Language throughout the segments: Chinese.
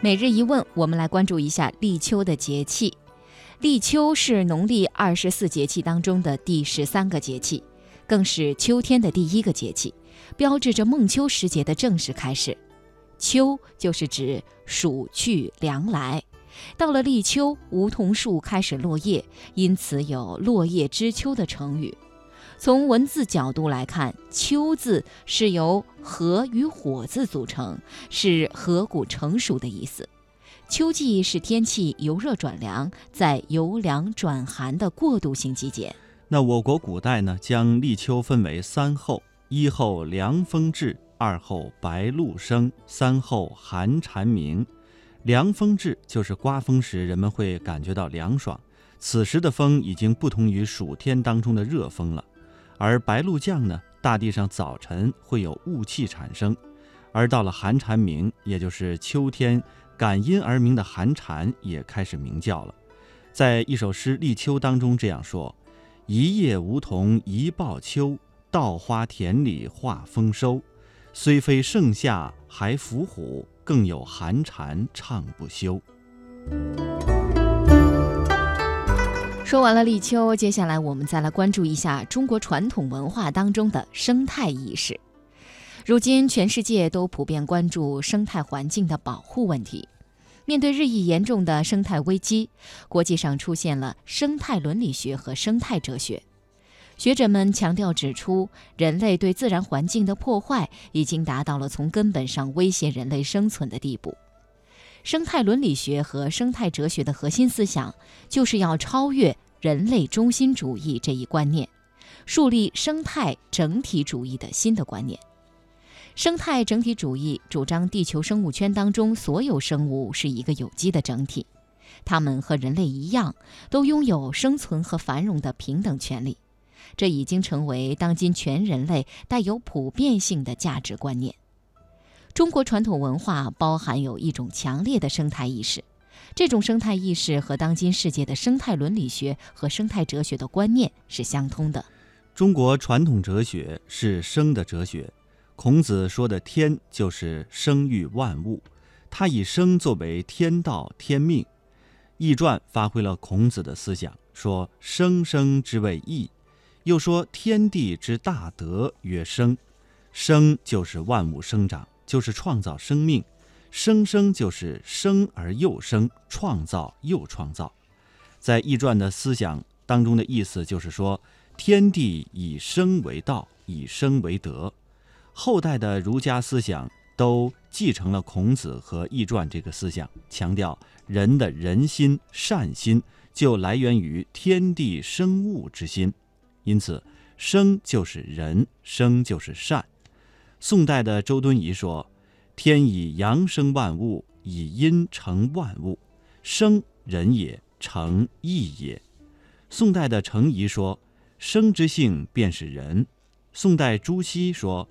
每日一问，我们来关注一下立秋的节气。立秋是农历二十四节气当中的第十三个节气，更是秋天的第一个节气，标志着孟秋时节的正式开始。秋就是指暑去凉来，到了立秋，梧桐树开始落叶，因此有“落叶知秋”的成语。从文字角度来看，“秋”字是由“禾”与“火”字组成，是禾谷成熟的意思。秋季是天气由热转凉，在由凉转寒的过渡性季节。那我国古代呢，将立秋分为三候：一候凉风至，二候白露生，三候寒蝉鸣。凉风至就是刮风时人们会感觉到凉爽，此时的风已经不同于暑天当中的热风了。而白露降呢，大地上早晨会有雾气产生，而到了寒蝉鸣，也就是秋天感阴而鸣的寒蝉也开始鸣叫了。在一首诗《立秋》当中这样说：“一叶梧桐一报秋，稻花田里话丰收。虽非盛夏还伏虎，更有寒蝉唱不休。”说完了立秋，接下来我们再来关注一下中国传统文化当中的生态意识。如今，全世界都普遍关注生态环境的保护问题。面对日益严重的生态危机，国际上出现了生态伦理学和生态哲学。学者们强调指出，人类对自然环境的破坏已经达到了从根本上威胁人类生存的地步。生态伦理学和生态哲学的核心思想，就是要超越人类中心主义这一观念，树立生态整体主义的新的观念。生态整体主义主张地球生物圈当中所有生物是一个有机的整体，它们和人类一样，都拥有生存和繁荣的平等权利。这已经成为当今全人类带有普遍性的价值观念。中国传统文化包含有一种强烈的生态意识，这种生态意识和当今世界的生态伦理学和生态哲学的观念是相通的。中国传统哲学是生的哲学，孔子说的“天”就是生育万物，他以生作为天道天命。《易传》发挥了孔子的思想，说“生生之谓易”，又说“天地之大德曰生”，生就是万物生长。就是创造生命，生生就是生而又生，创造又创造。在《易传》的思想当中的意思就是说，天地以生为道，以生为德。后代的儒家思想都继承了孔子和《易传》这个思想，强调人的人心、善心就来源于天地生物之心，因此生就是人，生就是善。宋代的周敦颐说：“天以阳生万物，以阴成万物，生人也，成义也。”宋代的程颐说：“生之性便是人。”宋代朱熹说：“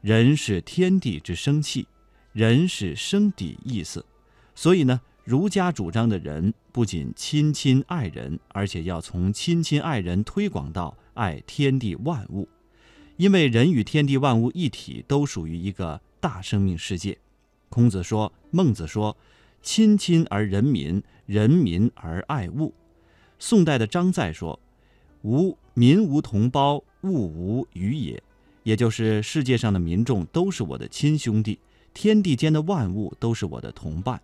人是天地之生气，人是生底意思。”所以呢，儒家主张的人不仅亲亲爱人，而且要从亲亲爱人推广到爱天地万物。因为人与天地万物一体，都属于一个大生命世界。孔子说，孟子说：“亲亲而人民，人民而爱物。”宋代的张载说：“吾民无同胞，物无与也。”也就是世界上的民众都是我的亲兄弟，天地间的万物都是我的同伴。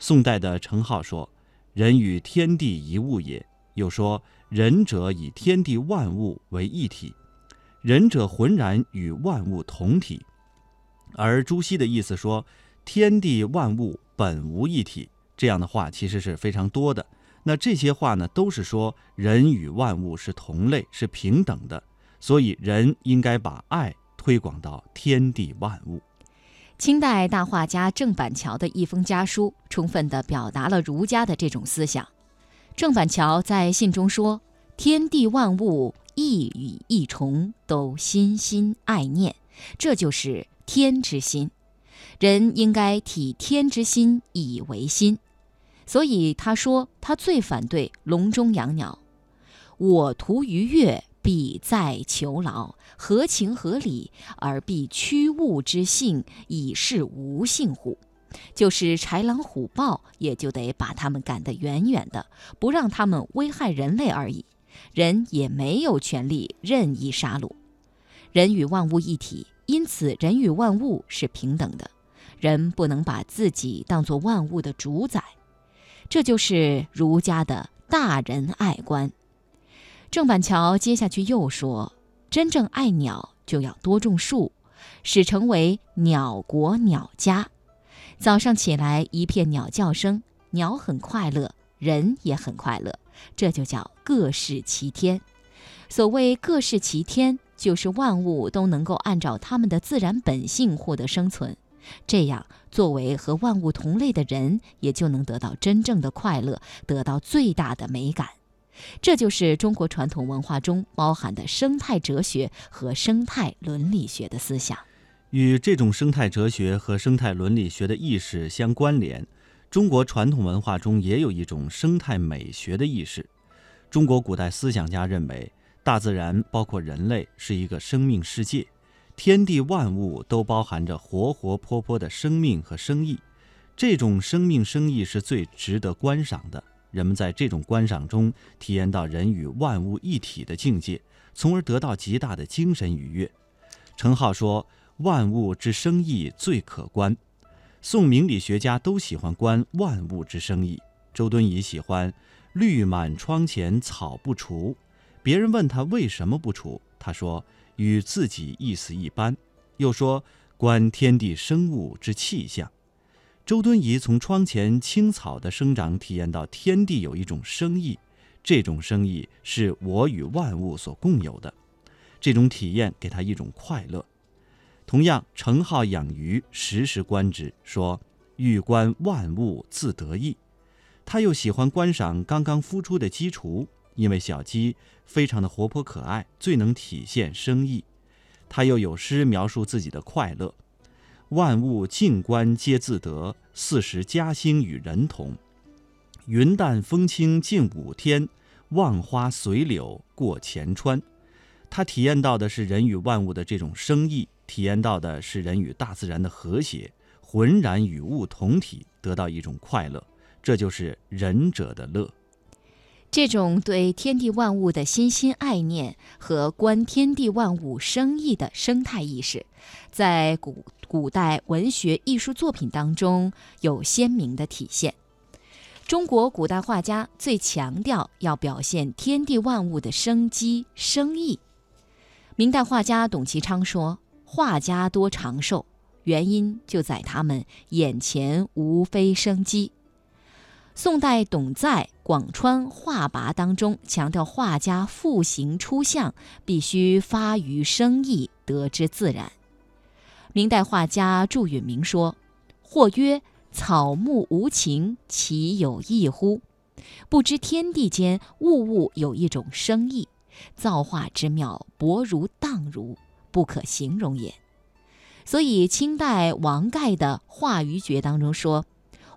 宋代的程颢说：“人与天地一物也。”又说：“仁者以天地万物为一体。”仁者浑然与万物同体，而朱熹的意思说，天地万物本无一体。这样的话其实是非常多的。那这些话呢，都是说人与万物是同类，是平等的。所以人应该把爱推广到天地万物。清代大画家郑板桥的一封家书，充分地表达了儒家的这种思想。郑板桥在信中说：“天地万物。”一羽一虫都心心爱念，这就是天之心。人应该体天之心以为心。所以他说，他最反对笼中养鸟。我图于悦，必在求劳，合情合理，而必屈物之性，以示无性乎？就是豺狼虎豹，也就得把它们赶得远远的，不让它们危害人类而已。人也没有权利任意杀戮。人与万物一体，因此人与万物是平等的。人不能把自己当作万物的主宰，这就是儒家的大仁爱观。郑板桥接下去又说：“真正爱鸟，就要多种树，使成为鸟国鸟家。早上起来一片鸟叫声，鸟很快乐，人也很快乐，这就叫各适其天。所谓各适其天，就是万物都能够按照它们的自然本性获得生存。”这样，作为和万物同类的人，也就能得到真正的快乐，得到最大的美感。这就是中国传统文化中包含的生态哲学和生态伦理学的思想。与这种生态哲学和生态伦理学的意识相关联，中国传统文化中也有一种生态美学的意识。中国古代思想家认为，大自然包括人类是一个生命世界。天地万物都包含着活活泼泼的生命和生意，这种生命生意是最值得观赏的。人们在这种观赏中体验到人与万物一体的境界，从而得到极大的精神愉悦。程颢说：“万物之生意最可观。”宋明理学家都喜欢观万物之生意。周敦颐喜欢“绿满窗前草不除”，别人问他为什么不除，他说。与自己意思一般，又说观天地生物之气象。周敦颐从窗前青草的生长体验到天地有一种生意，这种生意是我与万物所共有的，这种体验给他一种快乐。同样，程颢养鱼，时时观之，说欲观万物自得意。他又喜欢观赏刚刚孵出的鸡雏。因为小鸡非常的活泼可爱，最能体现生意。他又有诗描述自己的快乐：“万物静观皆自得，四时嘉兴与人同。云淡风轻近五天，望花随柳过前川。”他体验到的是人与万物的这种生意，体验到的是人与大自然的和谐，浑然与物同体，得到一种快乐。这就是仁者的乐。这种对天地万物的心心爱念和观天地万物生意的生态意识，在古古代文学艺术作品当中有鲜明的体现。中国古代画家最强调要表现天地万物的生机生意。明代画家董其昌说：“画家多长寿，原因就在他们眼前无非生机。”宋代董在《广川画跋》当中强调，画家复形出象必须发于生意，得之自然。明代画家祝允明说：“或曰草木无情，其有意乎？不知天地间物物有一种生意，造化之妙，博如荡如，不可形容也。”所以，清代王盖的《画鱼诀》当中说。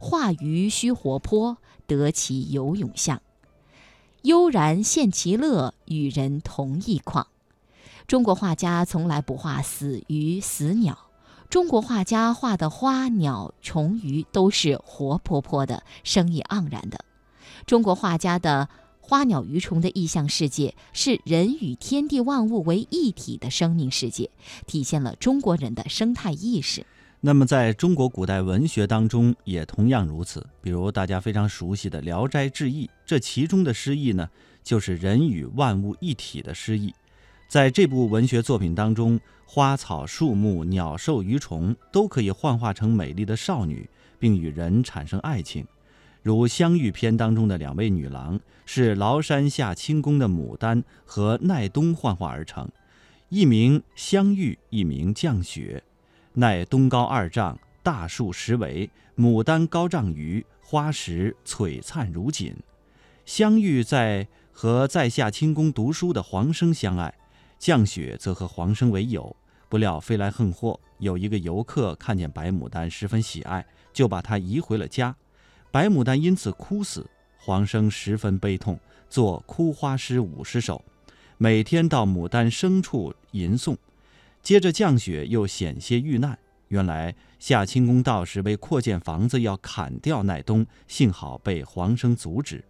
画鱼须活泼，得其游泳相，悠然现其乐，与人同一况。中国画家从来不画死鱼死鸟，中国画家画的花鸟虫鱼都是活泼泼的，生意盎然的。中国画家的花鸟鱼虫的意象世界，是人与天地万物为一体的生命世界，体现了中国人的生态意识。那么，在中国古代文学当中也同样如此。比如大家非常熟悉的《聊斋志异》，这其中的诗意呢，就是人与万物一体的诗意。在这部文学作品当中，花草树木、鸟兽鱼虫都可以幻化成美丽的少女，并与人产生爱情。如《香玉篇》当中的两位女郎，是崂山下清宫的牡丹和奈冬幻化而成，一名香玉，一名降雪。奈冬高二丈，大树十围；牡丹高丈余，花实璀璨如锦。香玉在和在下清宫读书的黄生相爱，降雪则和黄生为友。不料飞来横祸，有一个游客看见白牡丹十分喜爱，就把它移回了家。白牡丹因此枯死，黄生十分悲痛，作哭花诗五十首，每天到牡丹生处吟诵。接着降雪又险些遇难，原来夏清宫道士为扩建房子要砍掉奈冬，幸好被黄生阻止。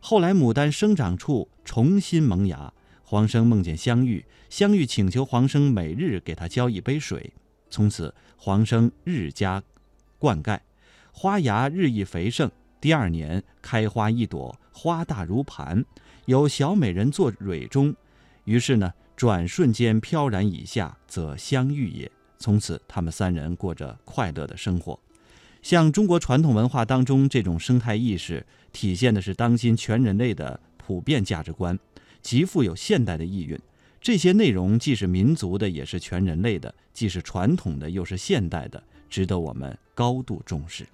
后来牡丹生长处重新萌芽，黄生梦见香玉，香玉请求黄生每日给他浇一杯水。从此黄生日加灌溉，花芽日益肥盛。第二年开花一朵，花大如盘，有小美人坐蕊中，于是呢，转瞬间飘然以下，则相遇也。从此，他们三人过着快乐的生活。像中国传统文化当中这种生态意识，体现的是当今全人类的普遍价值观，极富有现代的意蕴。这些内容既是民族的，也是全人类的；既是传统的，又是现代的，值得我们高度重视。